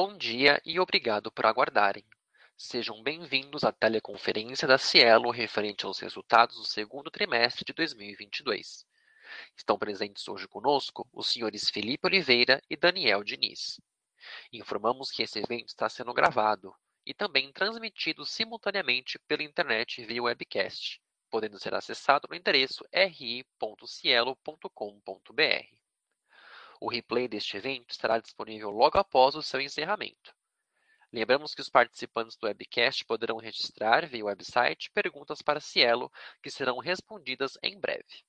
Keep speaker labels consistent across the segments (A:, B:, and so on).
A: Bom dia e obrigado por aguardarem. Sejam bem-vindos à teleconferência da Cielo referente aos resultados do segundo trimestre de 2022. Estão presentes hoje conosco os senhores Felipe Oliveira e Daniel Diniz. Informamos que esse evento está sendo gravado e também transmitido simultaneamente pela internet via webcast, podendo ser acessado no endereço ri.cielo.com.br. O replay deste evento estará disponível logo após o seu encerramento. Lembramos que os participantes do webcast poderão registrar via website perguntas para Cielo, que serão respondidas em breve.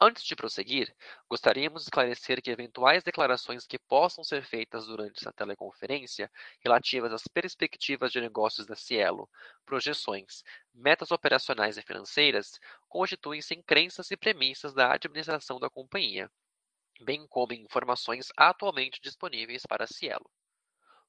A: Antes de prosseguir, gostaríamos de esclarecer que eventuais declarações que possam ser feitas durante essa teleconferência, relativas às perspectivas de negócios da Cielo, projeções, metas operacionais e financeiras, constituem-se em crenças e premissas da administração da companhia, bem como informações atualmente disponíveis para Cielo.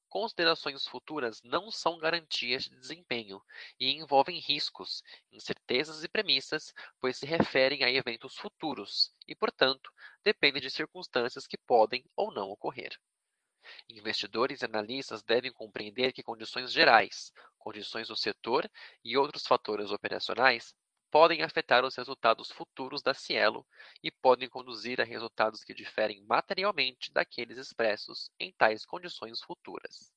A: Considerações futuras não são garantias de desempenho e envolvem riscos, incertezas e premissas, pois se referem a eventos futuros e, portanto, dependem de circunstâncias que podem ou não ocorrer. Investidores e analistas devem compreender que condições gerais, condições do setor e outros fatores operacionais podem afetar os resultados futuros da Cielo e podem conduzir a resultados que diferem materialmente daqueles expressos em tais condições futuras.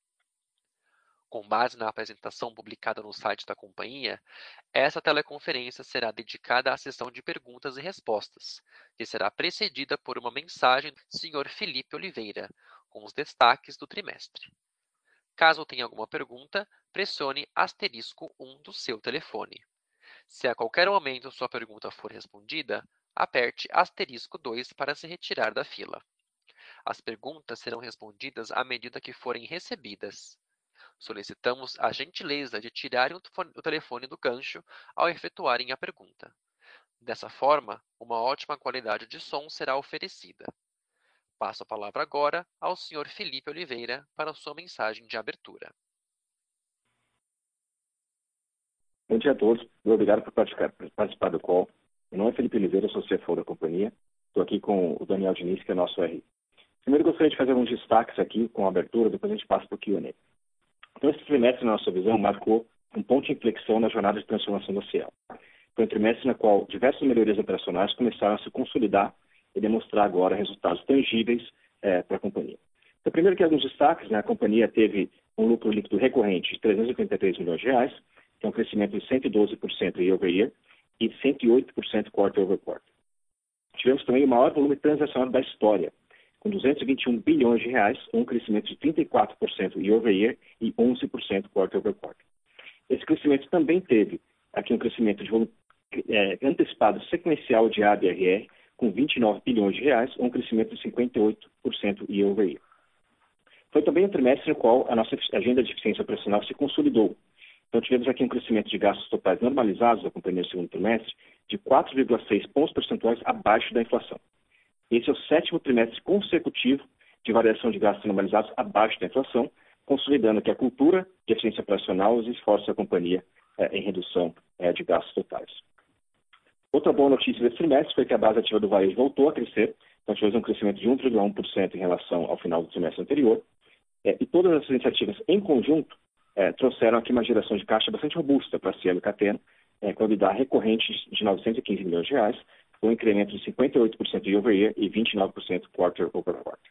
A: Com base na apresentação publicada no site da companhia, essa teleconferência será dedicada à sessão de perguntas e respostas, que será precedida por uma mensagem do Sr. Felipe Oliveira, com os destaques do trimestre. Caso tenha alguma pergunta, pressione asterisco 1 do seu telefone. Se a qualquer momento sua pergunta for respondida, aperte asterisco 2 para se retirar da fila. As perguntas serão respondidas à medida que forem recebidas. Solicitamos a gentileza de tirarem o telefone do gancho ao efetuarem a pergunta. Dessa forma, uma ótima qualidade de som será oferecida. Passo a palavra agora ao Sr. Felipe Oliveira para sua mensagem de abertura.
B: Bom dia a todos. Obrigado por participar, do call. Meu nome é Felipe Oliveira, sou CFO da companhia. Estou aqui com o Daniel Diniz, que é nosso RI. Primeiro, gostaria de fazer alguns destaques aqui com a abertura, depois a gente passa para o Q&A. Então, esse trimestre, na nossa visão, marcou um ponto de inflexão na jornada de transformação da Cielo. Foi um trimestre na qual diversas melhorias operacionais começaram a se consolidar e demonstrar agora resultados tangíveis é, para a companhia. Então, primeiro que alguns destaques, né, a companhia teve um lucro líquido recorrente de 383 milhões de reais, que é um crescimento de 112% year over year e 108% quarter over quarter. Tivemos também o maior volume transacional da história, com 221 bilhões de reais, um crescimento de 34% year over year e 11% quarter over quarter. Esse crescimento também teve aqui um crescimento de volume é, antecipado sequencial de ABRR, com 29 bilhões de reais, um crescimento de 58% year over year. Foi também um trimestre no qual a nossa agenda de eficiência operacional se consolidou, então, tivemos aqui um crescimento de gastos totais normalizados da companhia no segundo trimestre de 4,6 pontos percentuais abaixo da inflação. Esse é o sétimo trimestre consecutivo de variação de gastos normalizados abaixo da inflação, consolidando que a cultura de eficiência operacional os esforços da companhia eh, em redução eh, de gastos totais. Outra boa notícia desse trimestre foi que a base ativa do varejo voltou a crescer, então tivemos um crescimento de 1,1% em relação ao final do trimestre anterior, eh, e todas essas iniciativas em conjunto é, trouxeram aqui uma geração de caixa bastante robusta para a Cielo Catena, é, com EBITDA recorrente de 915 milhões de reais, com um incremento de 58% year over year e 29% quarter over quarter.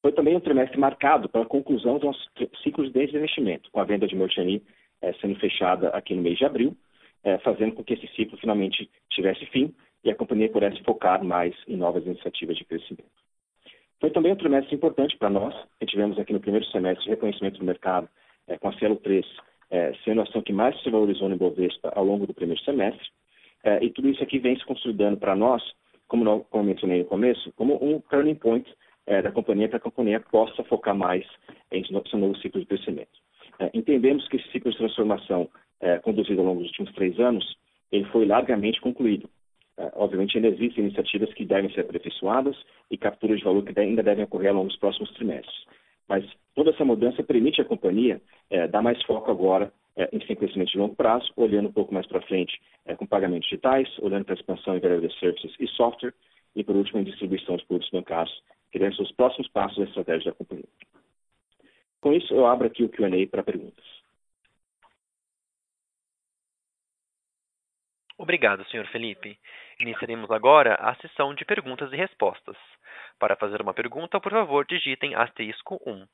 B: Foi também um trimestre marcado pela conclusão dos nossos ciclos de desinvestimento, com a venda de Merchani é, sendo fechada aqui no mês de abril, é, fazendo com que esse ciclo finalmente tivesse fim e a companhia pudesse focar mais em novas iniciativas de crescimento. Foi também um trimestre importante para nós, que tivemos aqui no primeiro semestre reconhecimento do mercado é, com a Cielo 3 é, sendo a ação que mais se valorizou no Ibovespa ao longo do primeiro semestre. É, e tudo isso aqui vem se consolidando para nós, como, não, como mencionei no começo, como um turning point é, da companhia para que a companhia possa focar mais em seu novo ciclo de crescimento. É, entendemos que esse ciclo de transformação é, conduzido ao longo dos últimos três anos, ele foi largamente concluído. É, obviamente, ainda existem iniciativas que devem ser aperfeiçoadas e capturas de valor que ainda devem ocorrer ao longo dos próximos trimestres. Mas toda essa mudança permite à companhia é, dar mais foco agora é, em crescimento de longo prazo, olhando um pouco mais para frente é, com pagamentos digitais, olhando para a expansão em value services e software, e por último em distribuição de produtos bancários, que devem ser os próximos passos da estratégia da companhia. Com isso, eu abro aqui o Q&A para perguntas.
C: Obrigado, Sr. Felipe. Iniciaremos agora a sessão de perguntas e respostas. Para fazer uma pergunta, por favor, digitem asterisco 1.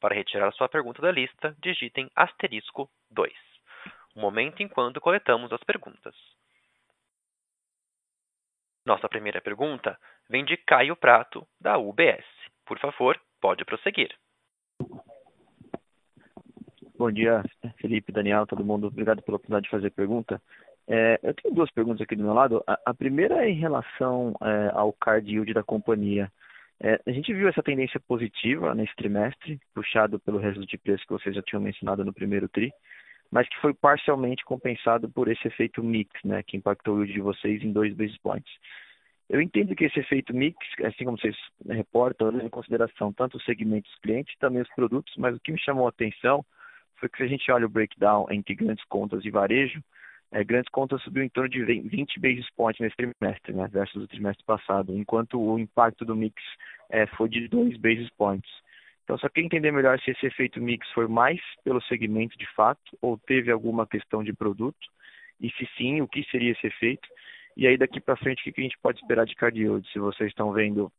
C: Para retirar sua pergunta da lista, digitem asterisco 2. Um momento enquanto coletamos as perguntas. Nossa primeira pergunta vem de Caio Prato, da UBS. Por favor, pode prosseguir.
D: Bom dia, Felipe, Daniel, todo mundo. Obrigado pela oportunidade de fazer pergunta. É, eu tenho duas perguntas aqui do meu lado. A, a primeira é em relação é, ao card yield da companhia. É, a gente viu essa tendência positiva nesse trimestre, puxado pelo resto de preço que vocês já tinham mencionado no primeiro TRI, mas que foi parcialmente compensado por esse efeito mix, né, que impactou o yield de vocês em dois basis points. Eu entendo que esse efeito mix, assim como vocês reportam, leva em consideração tanto os segmentos clientes, também os produtos, mas o que me chamou a atenção foi que se a gente olha o breakdown entre grandes contas e varejo, é, grandes contas subiu em torno de 20 basis points nesse trimestre, né, versus o trimestre passado, enquanto o impacto do mix é, foi de 2 basis points. Então, só queria entender melhor se esse efeito mix foi mais pelo segmento de fato ou teve alguma questão de produto, e se sim, o que seria esse efeito. E aí, daqui para frente, o que a gente pode esperar de cardio? Se vocês estão vendo,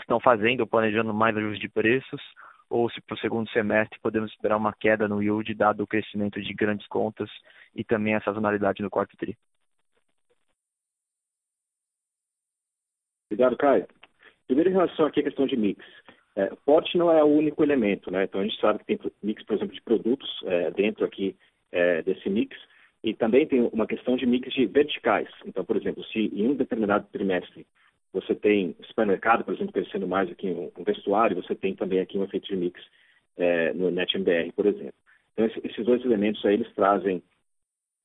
D: estão fazendo, planejando mais ajustes de preços, ou se para o segundo semestre podemos esperar uma queda no yield, dado o crescimento de grandes contas e também a sazonalidade no quarto tri.
B: Obrigado, Caio. Primeiro, em relação aqui à questão de mix. É, porte não é o único elemento, né? Então, a gente sabe que tem mix, por exemplo, de produtos é, dentro aqui é, desse mix. E também tem uma questão de mix de verticais. Então, por exemplo, se em um determinado trimestre você tem supermercado, por exemplo, crescendo mais aqui um vestuário, você tem também aqui um efeito de mix é, no NetMBR, por exemplo. Então, esses dois elementos aí, eles trazem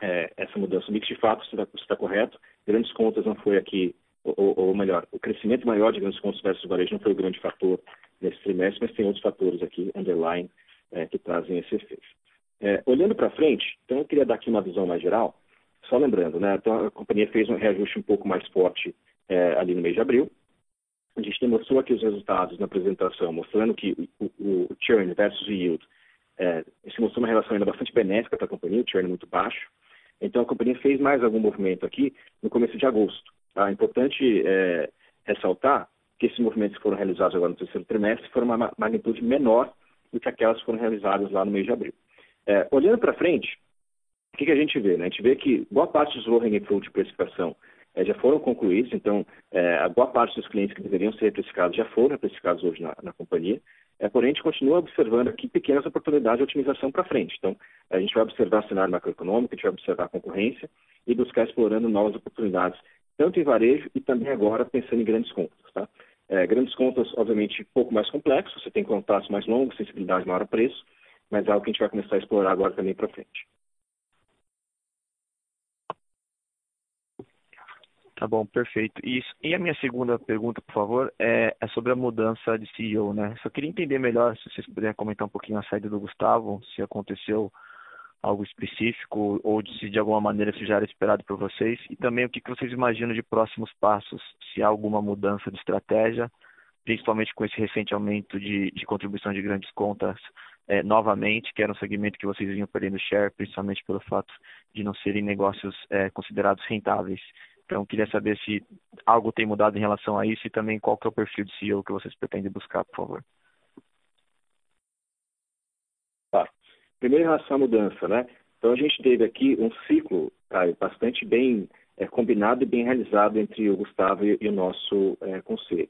B: é, essa mudança. O mix, de fato, está, está correto. Grandes contas não foi aqui, ou, ou, melhor, o crescimento maior de grandes contas versus varejo não foi o grande fator nesse trimestre, mas tem outros fatores aqui, underline, é, que trazem esse efeito. É, olhando para frente, então eu queria dar aqui uma visão mais geral, só lembrando, né, então a companhia fez um reajuste um pouco mais forte é, ali no mês de abril. A gente mostrou aqui os resultados na apresentação, mostrando que o, o, o churn versus o yield é, se mostrou uma relação ainda bastante benéfica para a companhia, o churn muito baixo. Então, a companhia fez mais algum movimento aqui no começo de agosto. Tá? É importante é, ressaltar que esses movimentos que foram realizados agora no terceiro trimestre foram uma magnitude menor do que aquelas que foram realizadas lá no mês de abril. É, olhando para frente, o que, que, a gente vê? Né? A gente vê que boa parte dos low-hanging fruit de precificação é, já foram concluídos, então é, a boa parte dos clientes que deveriam ser precificados já foram precificados hoje na, na companhia. É, porém, a gente continua observando aqui pequenas oportunidades de otimização para frente. Então, a gente vai observar o cenário macroeconômico, a gente vai observar a concorrência e buscar explorando novas oportunidades, tanto em varejo e também agora pensando em grandes contas. Tá? É, grandes contas, obviamente, um pouco mais complexos, você tem contratos mais longos, sensibilidade maior a preço, mas é algo que a gente vai começar a explorar agora também para frente.
D: Tá bom, perfeito. E, e a minha segunda pergunta, por favor, é, é, sobre a mudança de CEO, né? Só queria entender melhor, se vocês puderem comentar um pouquinho a saída do Gustavo, se aconteceu algo específico ou se de alguma maneira isso já era esperado por vocês e também o que vocês imaginam de próximos passos, se há alguma mudança de estratégia, principalmente com esse recente aumento de, de contribuição de grandes contas é, novamente, que era um segmento que vocês vinham perdendo share, principalmente pelo fato de não serem negócios é, considerados rentáveis. Então, queria saber se algo tem mudado em relação a isso e também qual que é o perfil de CEO que vocês pretendem buscar, por favor.
B: Tá. Primeiro, em relação à mudança, né? Então, a gente teve aqui um ciclo Caio, bastante bem é, combinado e bem realizado entre o Gustavo e, e o nosso é, conselho.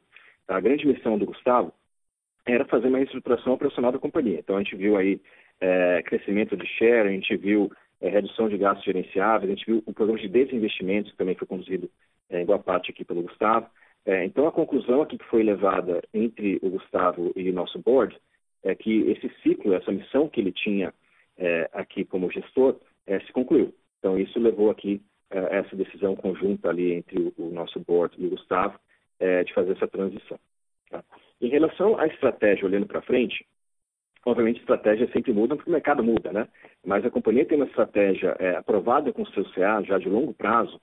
B: A grande missão do Gustavo era fazer uma reestruturação operacional da companhia. Então, a gente viu aí é, crescimento de share, a gente viu é, redução de gastos gerenciáveis, a gente viu o programa de desinvestimentos, que também foi conduzido é, em boa parte aqui pelo Gustavo. É, então, a conclusão aqui que foi levada entre o Gustavo e o nosso board é que esse ciclo, essa missão que ele tinha é, aqui como gestor, é, se concluiu. Então, isso levou aqui é, essa decisão conjunta ali entre o, o nosso board e o Gustavo de fazer essa transição. Tá? Em relação à estratégia, olhando para frente, Obviamente, estratégia sempre muda porque o mercado muda, né? Mas a companhia tem uma estratégia é, aprovada com o seu CA já de longo prazo.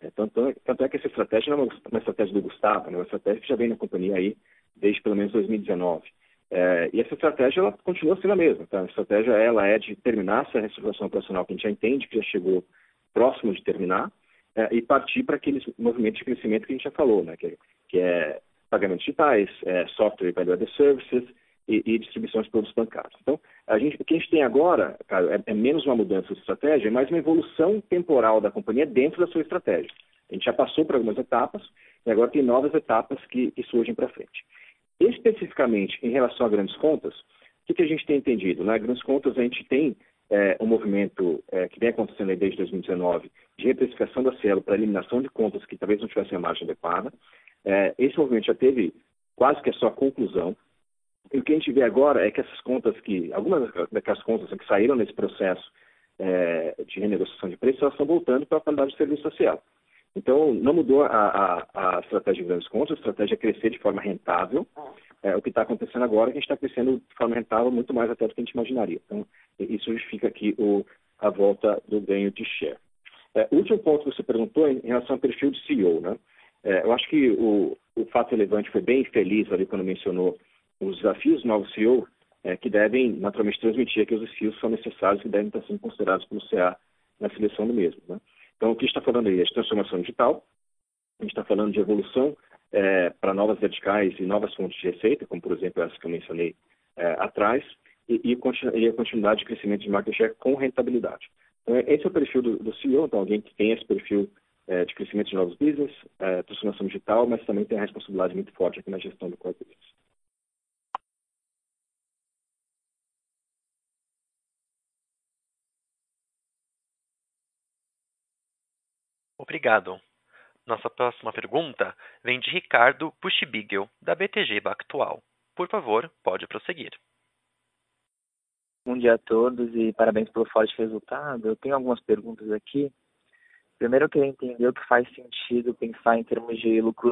B: É, tanto, tanto, é que essa estratégia não é uma, uma estratégia do Gustavo, né? é uma estratégia que já vem na companhia aí desde pelo menos 2019. É, e essa estratégia ela continua sendo a mesma. Tá? A estratégia ela é de terminar essa reestruturação operacional que a gente já entende que já chegou próximo de terminar é, e partir para aqueles movimentos de crescimento que a gente já falou, né? que, que é pagamentos digitais, é, software e value added services e, e, distribuição de produtos bancários. Então, a gente, o que a gente tem agora, cara, é, é menos uma mudança de estratégia, mas uma evolução temporal da companhia dentro da sua estratégia. A gente já passou por algumas etapas e agora tem novas etapas que, que surgem para frente. Especificamente em relação a grandes contas, o que, que a gente tem entendido? Nas né? grandes contas, a gente tem é, um movimento é, que vem acontecendo desde 2019 de reprecificação da Cielo para eliminação de contas que talvez não tivessem a margem adequada. É, esse movimento já teve quase que a sua conclusão. O que a gente vê agora é que essas contas que, algumas daquelas contas que saíram nesse processo é, de renegociação de preços, elas estão voltando para a qualidade de serviço social. Então, não mudou a, a, a estratégia de grandes contas, a estratégia é crescer de forma rentável. É, o que está acontecendo agora é que a gente está crescendo de forma rentável muito mais até do que a gente imaginaria. Então, isso justifica aqui o, a volta do ganho de share. É, o último ponto que você perguntou é em relação ao perfil de CEO. Né? É, eu acho que o, o fato relevante foi bem feliz ali quando mencionou os desafios do novo CEO, é, que devem naturalmente transmitir que os desafios são necessários e devem estar sendo considerados pelo CA na seleção do mesmo. Né? Então, o que está falando aí é de transformação digital, a gente está falando de evolução é, para novas verticais e novas fontes de receita, como por exemplo essa que eu mencionei é, atrás, e, e, a continuidade de crescimento de market share com rentabilidade. Então, esse é o perfil do, do CEO, então alguém que tem esse perfil é, de crescimento de novos business, é, transformação digital, mas também tem a responsabilidade muito forte aqui na gestão do core business.
C: Obrigado. Nossa próxima pergunta vem de Ricardo Pushbigel, da BTG Pactual. Por favor, pode prosseguir.
E: Bom dia a todos e parabéns pelo forte resultado. Eu tenho algumas perguntas aqui. Primeiro, eu queria entender o que faz sentido pensar em termos de lucro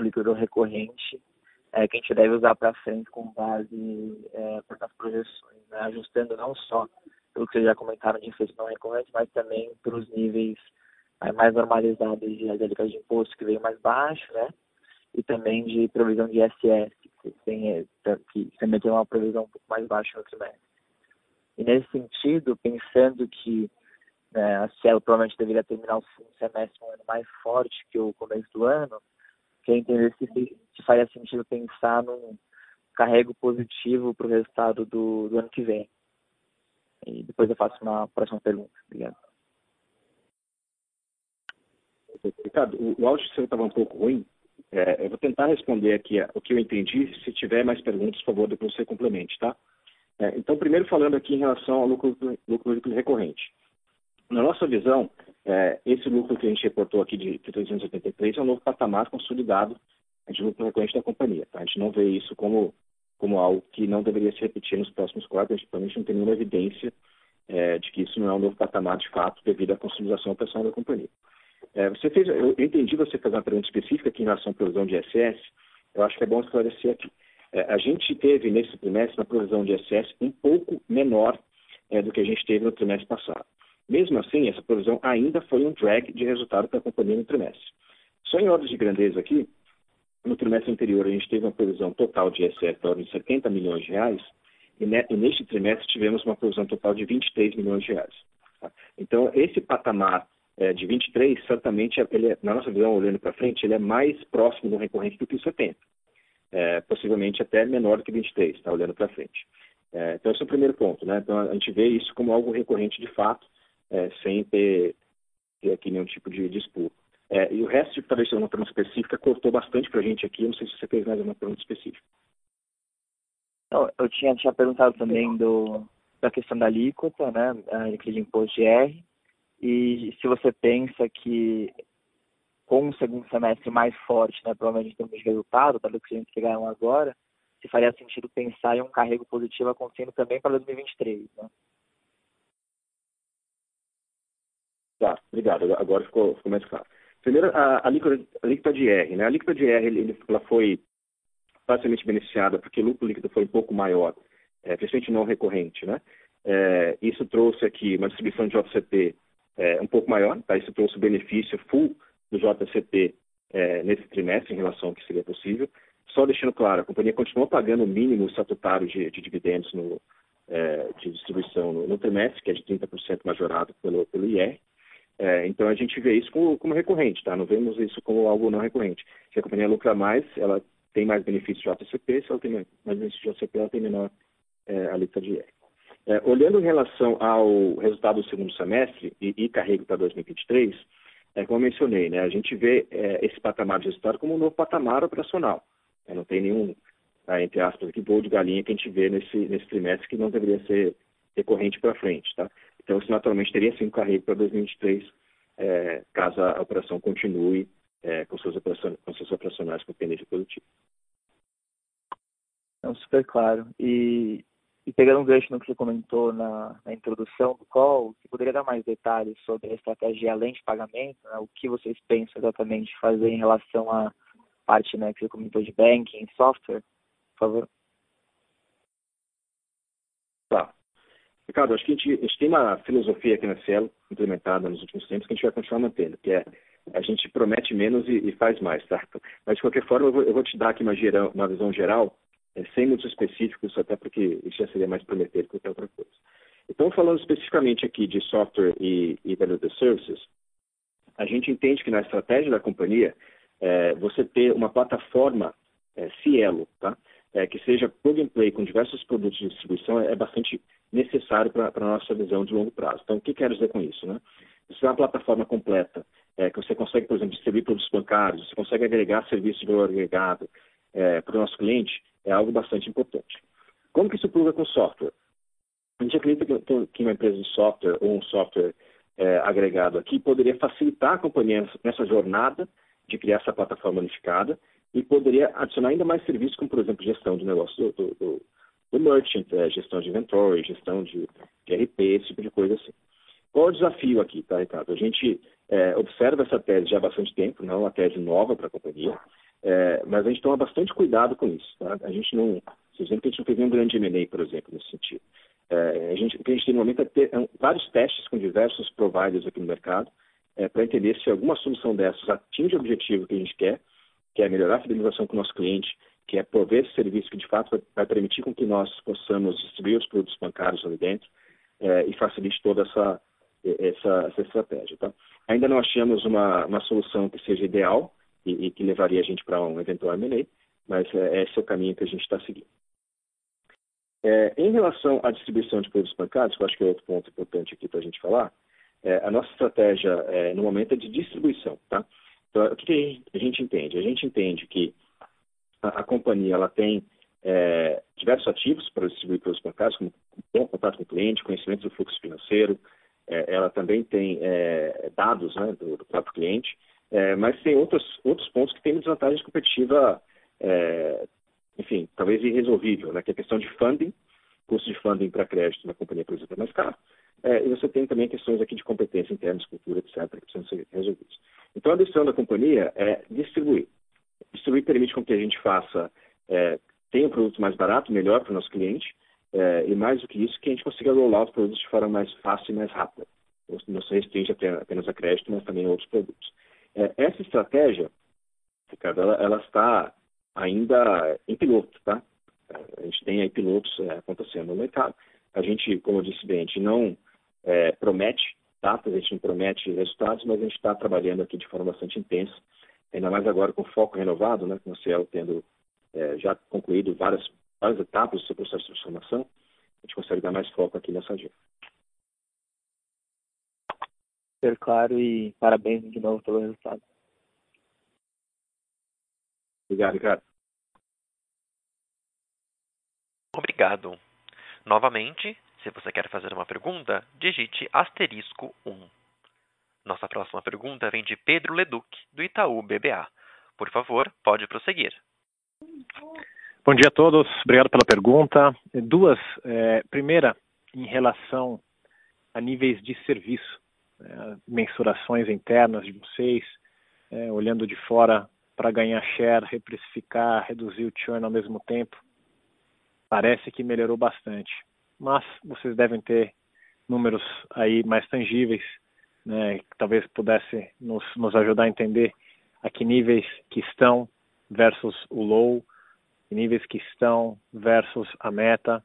E: líquido recorrente, é, que a gente deve usar para frente com base é, nas projeções, né? ajustando não só pelo que vocês já comentaram de inflação recorrente, mas também para os níveis mais normalizadas de alíquotas de imposto que veio mais baixo, né? E também de provisão de ISS, que, tem, que também tem uma provisão um pouco mais baixa no trimestre. E nesse sentido, pensando que né, a Cielo provavelmente deveria terminar o semestre um ano mais forte que o começo do ano, queria entender se, se faria sentido pensar num carrego positivo para o resultado do, do ano que vem. E depois eu faço uma próxima pergunta. Obrigado.
B: Ricardo, o, o áudio seu estava um pouco ruim. É, eu vou tentar responder aqui o que eu entendi. Se tiver mais perguntas, por favor, depois você complemente, tá? É, então, primeiro falando aqui em relação ao lucro, lucro, lucro recorrente. Na nossa visão, é, esse lucro que a gente reportou aqui de, de 383 é um novo patamar consolidado de lucro recorrente da companhia. Tá? A gente não vê isso como, como algo que não deveria se repetir nos próximos quadros. A gente não tem nenhuma evidência é, de que isso não é um novo patamar de fato devido à consolidação operacional da companhia. É, você fez, eu entendi você fazer uma pergunta específica aqui em relação à provisão de ISS. Eu acho que é bom esclarecer aqui. É, a gente teve nesse trimestre uma provisão de ISS um pouco menor é, do que a gente teve no trimestre passado. Mesmo assim, essa provisão ainda foi um drag de resultado para a companhia no trimestre. Só em ordens de grandeza aqui, no trimestre anterior a gente teve uma provisão total de da ordem de 70 milhões de reais e, neste trimestre tivemos uma provisão total de 23 milhões de reais. Tá? Então, esse patamar é, de 23, certamente, ele é, na nossa visão, olhando para frente, ele é mais próximo do recorrente do que o 70. É, possivelmente até menor do que 23, está olhando para frente. É, então, esse é o primeiro ponto. Né? Então, a gente vê isso como algo recorrente de fato, é, sem ter, ter, aqui nenhum tipo de disputa. É, e o resto, talvez seja uma pergunta específica, cortou bastante para a gente aqui. Não sei se você fez mais uma pergunta específica.
E: Não, eu tinha, tinha perguntado também do, da questão da alíquota, né, de imposto de R, e se você pensa que com um segundo semestre mais forte, né, provavelmente em termos de resultado, dado que a gente chegaram agora, se faria sentido pensar em um carrego positivo acontecendo também para 2023, né?
B: Tá, obrigado. Agora ficou, ficou mais claro. Primeiro, a, a, alíquota, a alíquota de R. Né? A alíquota de R ele, ela foi facilmente beneficiada porque o lucro líquido foi um pouco maior, é, principalmente não recorrente. Né? É, isso trouxe aqui uma distribuição de JCP é, um pouco maior, tá? isso trouxe o benefício full do JCP é, nesse trimestre em relação ao que seria possível. só deixando claro, a companhia continua pagando o mínimo estatutário de, de dividendos no, é, de distribuição no, no, trimestre, que é de 30% majorado pelo, pelo IR. É, então a gente vê isso como, como, recorrente, tá? Não vemos isso como algo não recorrente. Se a companhia lucra mais, ela tem mais benefícios de ATCP, se ela tem mais benefícios de ATCP, ela tem menor é, a lista de IR. É, olhando em relação ao resultado do segundo semestre e, e carrego para 2023, é, como eu mencionei, né, a gente vê é, esse patamar de resultado como um novo patamar operacional. É, não tem nenhum, tá, entre aspas, aqui, voo de galinha que a gente vê nesse, nesse trimestre que não deveria ser recorrente para frente. Tá? Então, isso naturalmente teria sim um carrego para 2023, é, caso a operação continue é, com, seus operacionais, com seus operacionais com pendência produtiva.
E: Não, super claro. E e pegando um gancho no que você comentou na, na, introdução do call, você poderia dar mais detalhes sobre a estratégia além de pagamento, né? o que vocês pensam exatamente fazer em relação à parte né, que você comentou de banking, software, por favor?
B: Tá. Ricardo, acho que a gente, a gente, tem uma filosofia aqui na Cielo, implementada nos últimos tempos, que a gente vai continuar mantendo, que é a gente promete menos e, e faz mais, tá? Mas, de qualquer forma, eu vou, eu vou te dar aqui uma, geral, uma visão geral sem muitos específicos, até porque isso já seria mais prometer que outra coisa. Então, falando especificamente aqui de software e, e value services, a gente entende que na estratégia da companhia, é, você ter uma plataforma é, Cielo, tá? É, que seja plug and play com diversos produtos de distribuição é, bastante necessário para a nossa visão de longo prazo. Então, o que quero dizer com isso? Né? Você tem uma plataforma completa, é, que você consegue, por exemplo, distribuir produtos bancários, você consegue agregar serviços de valor agregado é, para o nosso cliente, é algo bastante importante. Como que isso pluga com software? A gente acredita que uma empresa de software ou um software é, agregado aqui poderia facilitar a companhia nessa jornada de criar essa plataforma unificada e poderia adicionar ainda mais serviços, como, por exemplo, gestão de negócio do, do, do merchant, é, gestão de inventory, gestão de, de RP, esse tipo de coisa assim. Qual é o desafio aqui, tá, Ricardo? A gente é, observa essa tese já há bastante tempo, não é uma tese nova para a companhia. É, mas a gente toma bastante cuidado com isso. Tá? A gente não, por exemplo, a gente não fez nenhum grande M&A, por exemplo, nesse sentido. É, a gente, o que a gente tem no momento é ter é, vários testes com diversos providers aqui no mercado é, para entender se alguma solução dessas atinge o objetivo que a gente quer, que é melhorar a fidelização com o nosso cliente, que é prover esse serviço que de fato vai, vai permitir com que nós possamos distribuir os produtos bancários ali dentro é, e facilite toda essa, essa, essa estratégia. Tá? Ainda não achamos uma, uma solução que seja ideal, e, e que levaria a gente para um eventual M&A, mas é, esse é o caminho que a gente está seguindo. É, em relação à distribuição de produtos bancários, que eu acho que é outro ponto importante aqui para a gente falar, é, a nossa estratégia é, no momento é de distribuição. Tá? Então, o que, que a gente entende? A gente entende que a, a companhia ela tem é, diversos ativos para distribuir produtos bancários, como bom contato com o cliente, conhecimento do fluxo financeiro, é, ela também tem é, dados né, do, do próprio cliente, é, mas tem outros, outros pontos que têm desvantagem competitiva, é, enfim, talvez irresolvível, né? que é a questão de funding, custo de funding para crédito na companhia, por exemplo, é mais caro. É, e você tem também questões aqui de competência interna, cultura, etc., que precisam ser resolvidas. Então, a decisão da companhia é distribuir. Distribuir permite com que a gente faça, é, tenha um produto mais barato, melhor para o nosso cliente, é, e mais do que isso, que a gente consiga rolar os produtos de forma mais fácil e mais rápida. Não se restringe apenas a crédito, mas também a outros produtos. É, essa estratégia, Ricardo, ela, ela, está ainda em piloto, tá? A gente tem aí pilotos é, acontecendo no mercado. A gente, como eu disse bem, a gente não é, promete datas, a gente não promete resultados, mas a gente está trabalhando aqui de forma bastante intensa, ainda mais agora com foco renovado, né, com o Cielo tendo é, já concluído várias, várias etapas do seu processo de transformação, a gente consegue dar mais foco aqui nessa agenda.
E: Super claro e parabéns de novo pelo resultado.
B: Obrigado, Ricardo.
C: Obrigado. Novamente, se você quer fazer uma pergunta, digite asterisco 1. Nossa próxima pergunta vem de Pedro Leduc, do Itaú BBA. Por favor, pode prosseguir.
F: Bom dia a todos, obrigado pela pergunta. Duas. É, primeira, em relação a níveis de serviço é, mensurações internas de vocês, é, olhando de fora para ganhar share, reprecificar, reduzir o churn ao mesmo tempo, parece que melhorou bastante. Mas vocês devem ter números aí mais tangíveis, né, que talvez pudesse nos, nos ajudar a entender a que níveis que estão versus o low, que níveis que estão versus a meta,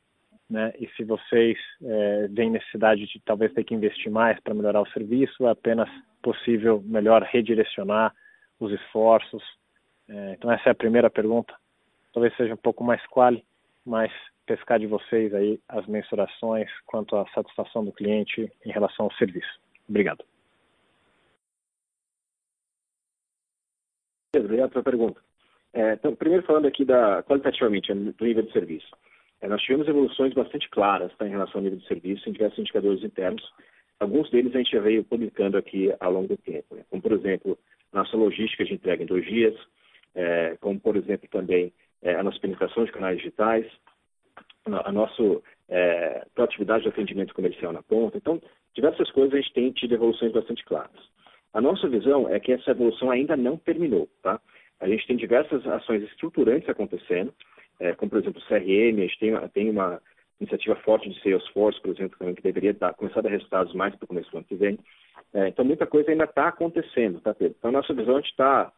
F: né? E se vocês é, veem necessidade de talvez ter que investir mais para melhorar o serviço, é apenas possível melhor redirecionar os esforços. É, então essa é a primeira pergunta. Talvez seja um pouco mais quali, mas pescar de vocês aí as mensurações quanto à satisfação do cliente em relação ao serviço. Obrigado.
B: Obrigado pela pergunta. É, então, primeiro falando aqui da qualitativamente do nível de serviço. É, nós tivemos evoluções bastante claras tá, em relação ao nível de serviço em diversos indicadores internos. Alguns deles a gente já veio publicando aqui ao longo do tempo, né? como por exemplo nossa logística de entrega em dois dias, é, como por exemplo também é, a nossa penetração de canais digitais, a nossa é, proatividade de atendimento comercial na ponta. Então, diversas coisas a gente tem tido evoluções bastante claras. A nossa visão é que essa evolução ainda não terminou, tá? A gente tem diversas ações estruturantes acontecendo, é, como CRM, a gente tem, tem uma iniciativa forte de Salesforce, por exemplo, que deveria dar, começar a dar resultados mais para o começo do ano que vem. É, então muita coisa ainda está acontecendo, tá, Pedro? Então a nossa visão a gente está,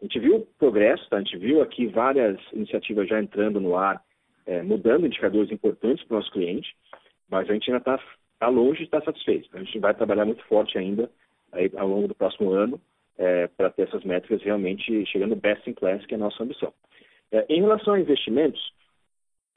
B: a gente viu progresso, tá? a gente viu aqui várias iniciativas já entrando no ar, é, mudando indicadores importantes para o nosso cliente, mas a gente ainda está tá longe de estar satisfeito. A gente vai trabalhar muito forte ainda aí, ao longo do próximo ano é, para ter essas métricas realmente chegando best in class, que é a nossa ambição. É, em relação a investimentos,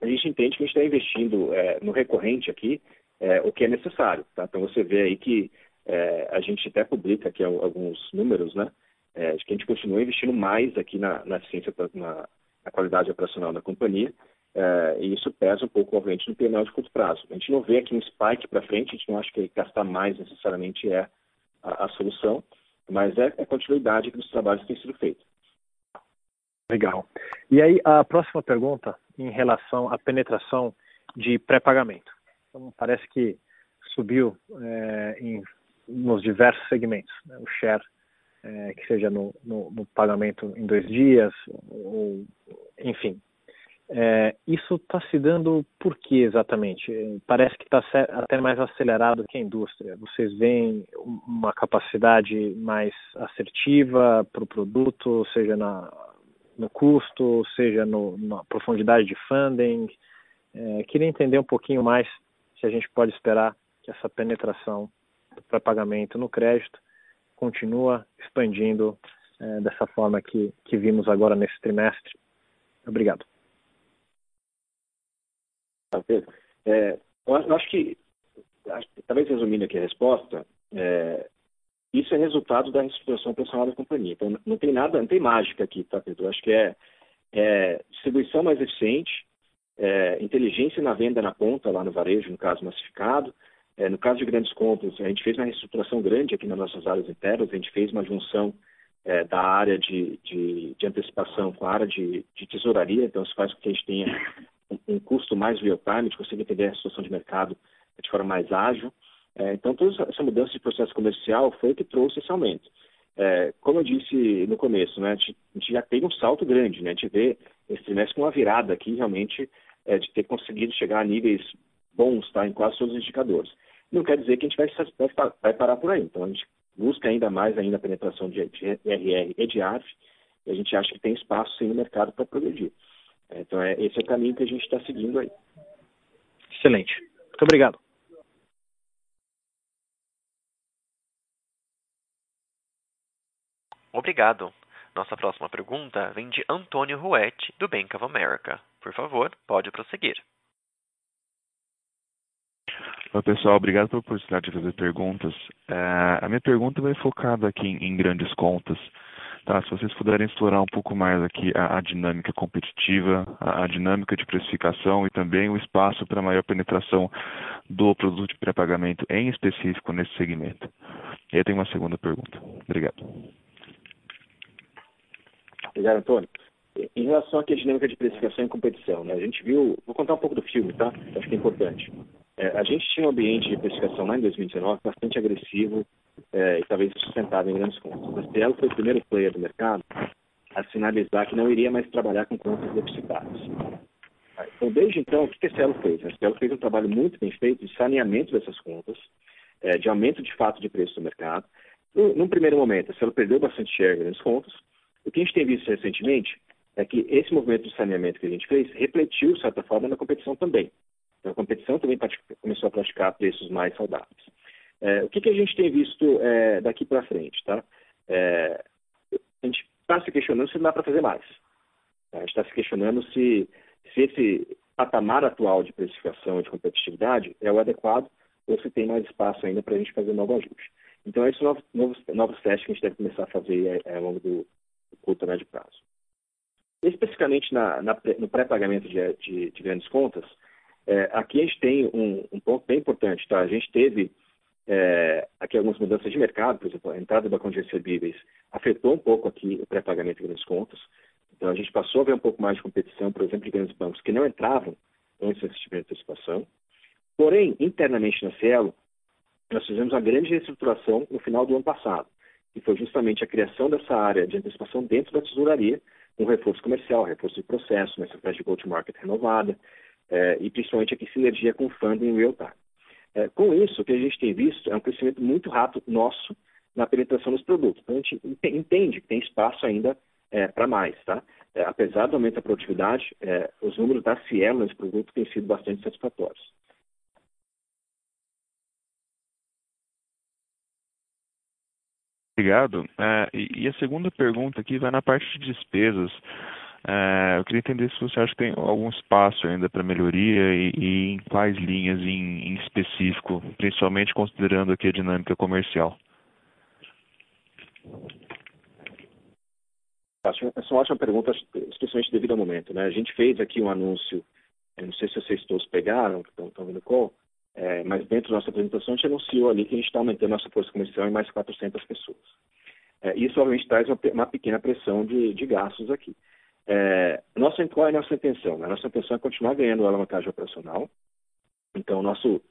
B: a gente entende que a gente está investindo é, no recorrente aqui é, o que é necessário. Tá? Então você vê aí que é, a gente até publica aqui alguns números, né? É, de que a gente continua investindo mais aqui na, na ciência, na, na, qualidade operacional da companhia, e isso pesa um pouco, obviamente, no PNL de curto prazo. A gente não vê aqui um spike para frente, a gente não acha que gastar mais necessariamente é a, a solução, mas é, é continuidade dos trabalhos que têm sido feitos.
F: Legal. E aí, a próxima pergunta em relação à penetração de pré-pagamento. Então, parece que subiu é, em, nos diversos segmentos, né? o share, é, que seja no, no, no, pagamento em dois dias, ou, enfim, é, isso está se dando por que exatamente? Parece que está até mais acelerado que a indústria. Vocês veem uma capacidade mais assertiva para o produto, seja na, no custo, seja no, na profundidade de funding. É, queria entender um pouquinho mais se a gente pode esperar que essa penetração para pagamento no crédito continua expandindo é, dessa forma que, que vimos agora nesse trimestre. Obrigado.
B: Tá, Pedro. É, eu acho que, talvez resumindo aqui a resposta, é, isso é resultado da reestruturação operacional da companhia. Então, não tem nada, não tem mágica aqui, tá, Pedro? Acho que é, é distribuição mais eficiente, é, inteligência na venda na ponta, lá no varejo, no caso massificado. É, no caso de grandes compras, a gente fez uma reestruturação grande aqui nas nossas áreas internas, a gente fez uma junção é, da área de, de, de, antecipação com a área de, de tesouraria, então isso faz com que a gente tenha um, custo mais real-time, de conseguir entender a situação de mercado de forma mais ágil. É, então, toda essa mudança de processo comercial foi o que trouxe esse aumento. É, como eu disse no começo, né, a, gente, já tem um salto grande, né, a gente vê esse trimestre com uma virada aqui, realmente, é, de ter conseguido chegar a níveis bons tá, em quase todos os indicadores. Não quer dizer que a gente vai, vai, vai parar por aí. Então, a gente busca ainda mais ainda a penetração de, de RR e de ARF, e a gente acha que tem espaço sim no mercado para progredir. É, então, é, esse é o caminho que a gente está seguindo aí.
F: Excelente. Muito obrigado.
C: Obrigado. Nossa próxima pergunta vem de Antônio Ruete, do Bank of America. Por favor, pode prosseguir.
G: Oi, pessoal. Obrigado pela oportunidade de fazer perguntas. É, a minha pergunta vai focada aqui em, em grandes contas. Tá, se vocês puderem explorar um pouco mais aqui a, a dinâmica competitiva, a, a, dinâmica de precificação e também o espaço para maior penetração do produto de pré-pagamento, em específico nesse segmento. E aí tem uma segunda pergunta. Obrigado.
B: Obrigado, Antônio. Em relação à dinâmica de precificação e competição, né, a gente viu, vou contar um pouco do filme, tá? Acho que é importante. É, a gente tinha um ambiente de precificação lá em 2019 bastante agressivo é, e talvez sustentável em grandes contas. A Cielo foi o primeiro player do mercado a sinalizar que não iria mais trabalhar com contas deficitárias. Então, desde então, o que a Cielo fez? A Cielo fez um trabalho muito bem feito de saneamento dessas contas, é, de aumento de fato de preço do mercado. No, num primeiro momento, a Cielo perdeu bastante share em grandes contas. O que a gente tem visto recentemente é que esse movimento de saneamento que a gente fez refletiu, de certa forma, na competição também. Então, a competição também começou a praticar preços mais saudáveis. É, o que, que, a gente tem visto é, daqui para frente? Tá? É, a gente está se questionando se dá para fazer mais. A gente está se questionando se, se esse patamar atual de precificação e de competitividade é o adequado ou se tem mais espaço ainda para a gente fazer um novo ajuste. Então, esses novos, novos, novos testes que a gente deve começar a fazer é, é ao longo do curto e médio prazo. Especificamente na, na, no pré-pagamento de, de, de, grandes contas, é, aqui a gente tem um, um, ponto bem importante. Tá? A gente teve é, aqui algumas mudanças de mercado, por exemplo, a entrada da conta de recebíveis afetou um pouco aqui o pré-pagamento de grandes contas. Então, a gente passou a ver um pouco mais de competição, por exemplo, de grandes bancos que não entravam antes desse tipo de antecipação. Porém, internamente na Cielo, nós fizemos uma grande reestruturação no final do ano passado, que foi justamente a criação dessa área de antecipação dentro da tesouraria, um reforço comercial, reforço de processo, uma estratégia de go-to-market renovada, eh, e principalmente aqui sinergia com o funding em real time. Eh, com isso, o que a gente tem visto é um crescimento muito rápido nosso na penetração dos produtos. Então, a gente entende que tem espaço ainda eh, para mais, tá? apesar do aumento da produtividade, os números da Cielo nesse produto têm sido bastante satisfatórios.
G: Obrigado. É, e a segunda pergunta aqui vai na parte de despesas. É, eu queria entender se você acha que tem algum espaço ainda para melhoria e, em quais linhas em, específico, principalmente considerando aqui a dinâmica comercial.
B: Essa é uma ótima pergunta, especialmente devido ao momento. Né? A gente fez aqui um anúncio, não sei se vocês todos pegaram, que estão vendo qual, é, mas dentro da nossa apresentação, a gente anunciou ali que a gente está aumentando nossa força comercial em mais 400 pessoas. É, isso, obviamente, traz uma, uma pequena pressão de, de gastos aqui. É, nossa, qual é a nossa intenção? A nossa intenção é continuar ganhando alavancagem operacional. Então, o nosso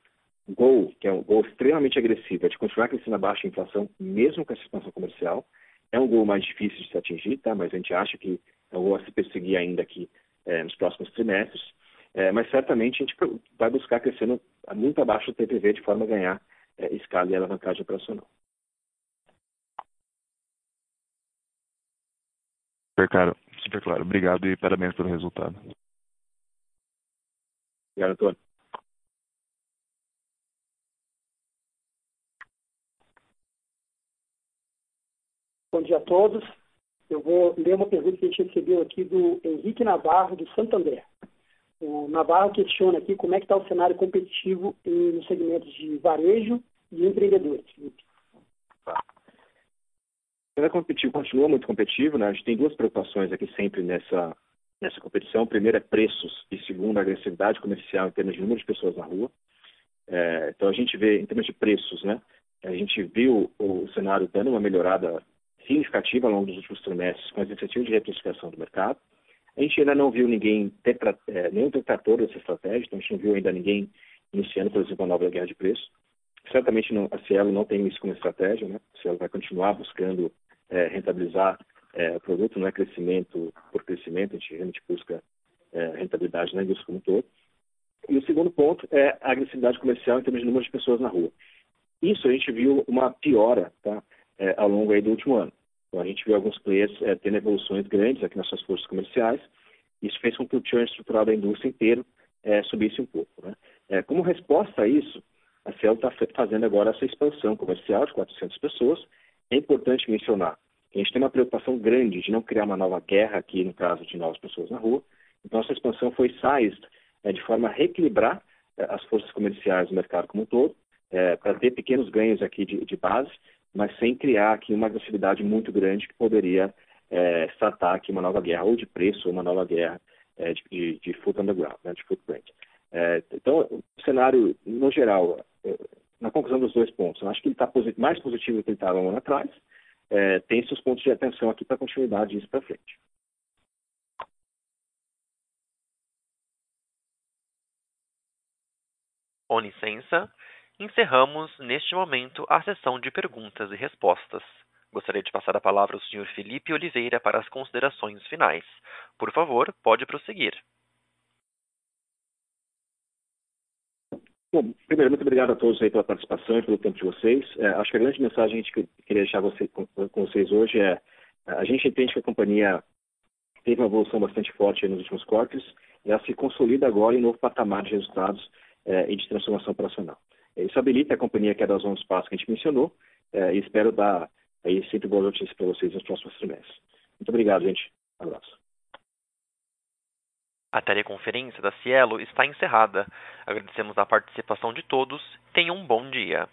B: goal, que é um goal extremamente agressivo, é de continuar crescendo abaixo da inflação, mesmo com essa expansão comercial. É um goal mais difícil de se atingir, tá? mas a gente acha que é um goal a se perseguir ainda aqui é, nos próximos trimestres. É, mas certamente a gente vai buscar crescendo muito abaixo do TPV de forma a ganhar é, escala e alavancagem operacional.
G: Super claro, super claro. Obrigado e parabéns pelo resultado.
B: Obrigado, Antônio.
H: Bom dia a todos. Eu vou ler uma pergunta que a gente recebeu aqui do Henrique Navarro, do Santander. O Navarro questiona aqui como é que está o cenário competitivo nos segmentos de varejo e empreendedores.
B: Tá. O cenário competitivo continua muito competitivo, né? A gente tem duas preocupações aqui sempre nessa, nessa competição. Primeiro é preços e segundo, agressividade comercial em termos de número de pessoas na rua. É, então a gente vê, em termos de preços, né? A gente viu o cenário dando uma melhorada significativa ao longo dos últimos trimestres com as iniciativas de reprecificação do mercado. A gente ainda não viu ninguém, tetra, é, nenhum detrator dessa estratégia, então a gente não viu ainda ninguém iniciando, por exemplo, a nova guerra de preço. Certamente não, a Cielo não tem isso como estratégia, né? A Cielo vai continuar buscando é, rentabilizar é, o produto, não é crescimento por crescimento, a gente realmente busca é, rentabilidade na indústria como um todo. E o segundo ponto é a agressividade comercial em termos de número de pessoas na rua. Isso a gente viu uma piora tá? É, ao longo aí do último ano. Então, a gente viu alguns players é, tendo evoluções grandes aqui nas suas forças comerciais. Isso fez com que o churn estrutural da indústria inteira é, subisse um pouco. Né? É, como resposta a isso, a Cielo está fazendo agora essa expansão comercial de 400 pessoas. É importante mencionar que a gente tem uma preocupação grande de não criar uma nova guerra aqui, no caso de novas pessoas na rua. Então, essa expansão foi sized é, de forma a reequilibrar as forças comerciais do mercado como um todo, para ter pequenos ganhos aqui de, de base mas sem criar aqui uma agressividade muito grande que poderia é, startar aqui uma nova guerra, ou de preço, ou uma nova guerra é, de, de, de foot underground, né, de footprint. É, então, o cenário, no geral, é, na conclusão dos dois pontos, eu acho que ele está posit mais positivo do que ele estava um ano atrás, é, tem seus pontos de atenção aqui para continuidade disso para frente.
C: Com licença, Encerramos, neste momento, a sessão de perguntas e respostas. Gostaria de passar a palavra ao Sr. Felipe Oliveira para as considerações finais. Por favor, pode prosseguir.
B: Bom, primeiro, muito obrigado a todos aí pela participação e pelo tempo de vocês. É, acho que a grande mensagem que gente queria deixar você, com, com vocês hoje é a gente entende que a companhia teve uma evolução bastante forte nos últimos quartos, ela se consolida agora em novo patamar de resultados eh, e de transformação operacional. Isso habilita a companhia que é das 11 passos que a gente mencionou eh, e espero dar aí sempre boas notícias para vocês nos próximos trimestres. Muito obrigado, gente. Um abraço.
C: A teleconferência da Cielo está encerrada. Agradecemos a participação de todos. Tenham um bom dia.